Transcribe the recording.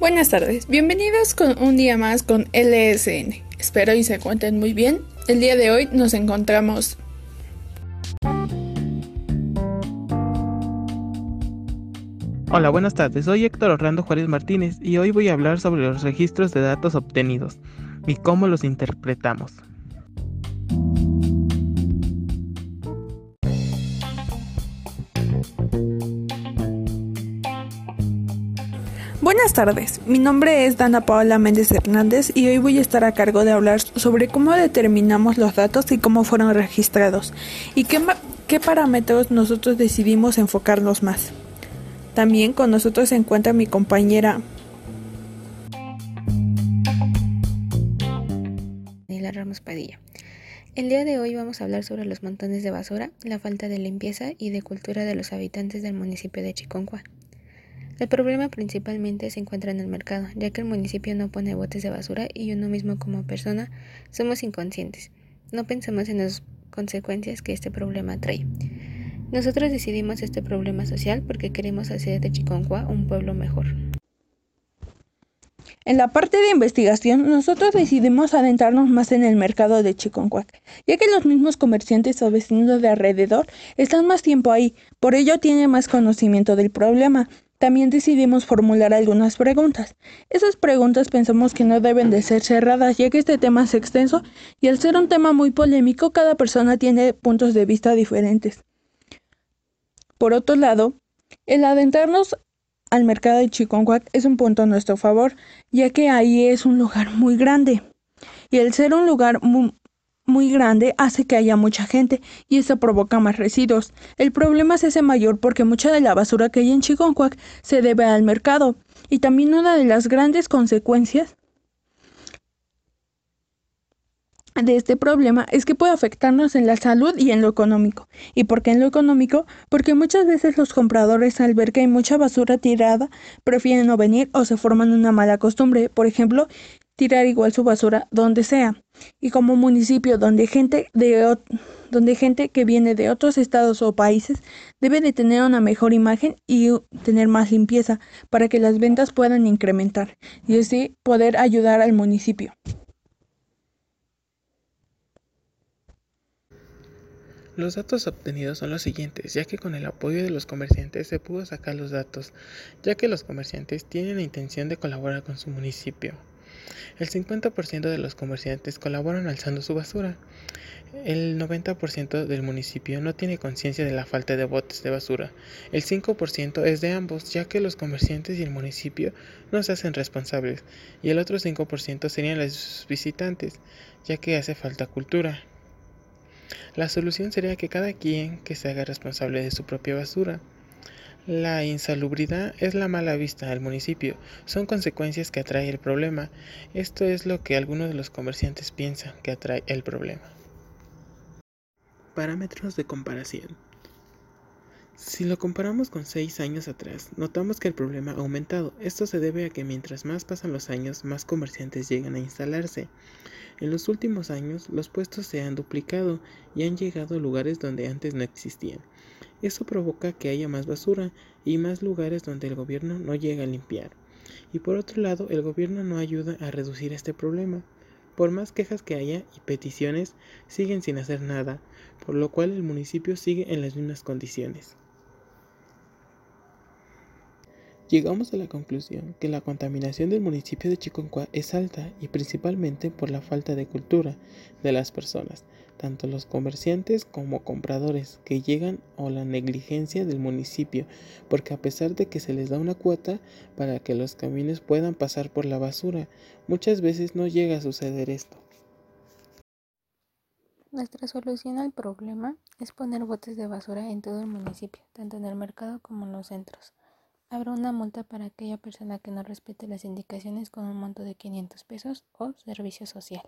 Buenas tardes, bienvenidos con un día más con LSN. Espero y se cuenten muy bien. El día de hoy nos encontramos Hola, buenas tardes. Soy Héctor Orlando Juárez Martínez y hoy voy a hablar sobre los registros de datos obtenidos y cómo los interpretamos. Buenas tardes, mi nombre es Dana Paola Méndez Hernández y hoy voy a estar a cargo de hablar sobre cómo determinamos los datos y cómo fueron registrados y qué, qué parámetros nosotros decidimos enfocarnos más. También con nosotros se encuentra mi compañera Daniela Ramos Padilla. El día de hoy vamos a hablar sobre los montones de basura, la falta de limpieza y de cultura de los habitantes del municipio de Chiconcuá. El problema principalmente se encuentra en el mercado, ya que el municipio no pone botes de basura y uno mismo como persona somos inconscientes. No pensamos en las consecuencias que este problema trae. Nosotros decidimos este problema social porque queremos hacer de Chiconcuá un pueblo mejor. En la parte de investigación, nosotros decidimos adentrarnos más en el mercado de Chiconcuac, ya que los mismos comerciantes o vecinos de alrededor están más tiempo ahí, por ello tienen más conocimiento del problema. También decidimos formular algunas preguntas. Esas preguntas pensamos que no deben de ser cerradas, ya que este tema es extenso y al ser un tema muy polémico, cada persona tiene puntos de vista diferentes. Por otro lado, el adentrarnos al mercado de Chiconcuac es un punto a nuestro favor, ya que ahí es un lugar muy grande. Y el ser un lugar muy, muy grande hace que haya mucha gente y eso provoca más residuos. El problema es ese mayor porque mucha de la basura que hay en Chiconcuac se debe al mercado. Y también una de las grandes consecuencias de este problema es que puede afectarnos en la salud y en lo económico. ¿Y por qué en lo económico? Porque muchas veces los compradores al ver que hay mucha basura tirada prefieren no venir o se forman una mala costumbre. Por ejemplo, tirar igual su basura donde sea. Y como municipio donde gente de donde gente que viene de otros estados o países debe de tener una mejor imagen y tener más limpieza para que las ventas puedan incrementar y así poder ayudar al municipio. Los datos obtenidos son los siguientes, ya que con el apoyo de los comerciantes se pudo sacar los datos, ya que los comerciantes tienen la intención de colaborar con su municipio. El 50% de los comerciantes colaboran alzando su basura. El 90% del municipio no tiene conciencia de la falta de botes de basura. El 5% es de ambos, ya que los comerciantes y el municipio no se hacen responsables. Y el otro 5% serían los visitantes, ya que hace falta cultura. La solución sería que cada quien que se haga responsable de su propia basura. La insalubridad es la mala vista del municipio, son consecuencias que atrae el problema. Esto es lo que algunos de los comerciantes piensan que atrae el problema. Parámetros de comparación. Si lo comparamos con seis años atrás, notamos que el problema ha aumentado. Esto se debe a que mientras más pasan los años, más comerciantes llegan a instalarse. En los últimos años, los puestos se han duplicado y han llegado a lugares donde antes no existían. Eso provoca que haya más basura y más lugares donde el gobierno no llega a limpiar. Y por otro lado, el gobierno no ayuda a reducir este problema. Por más quejas que haya y peticiones, siguen sin hacer nada, por lo cual el municipio sigue en las mismas condiciones. Llegamos a la conclusión que la contaminación del municipio de Chiconcuá es alta y principalmente por la falta de cultura de las personas, tanto los comerciantes como compradores que llegan o la negligencia del municipio, porque a pesar de que se les da una cuota para que los camiones puedan pasar por la basura, muchas veces no llega a suceder esto. Nuestra solución al problema es poner botes de basura en todo el municipio, tanto en el mercado como en los centros. Habrá una multa para aquella persona que no respete las indicaciones con un monto de 500 pesos o servicio social.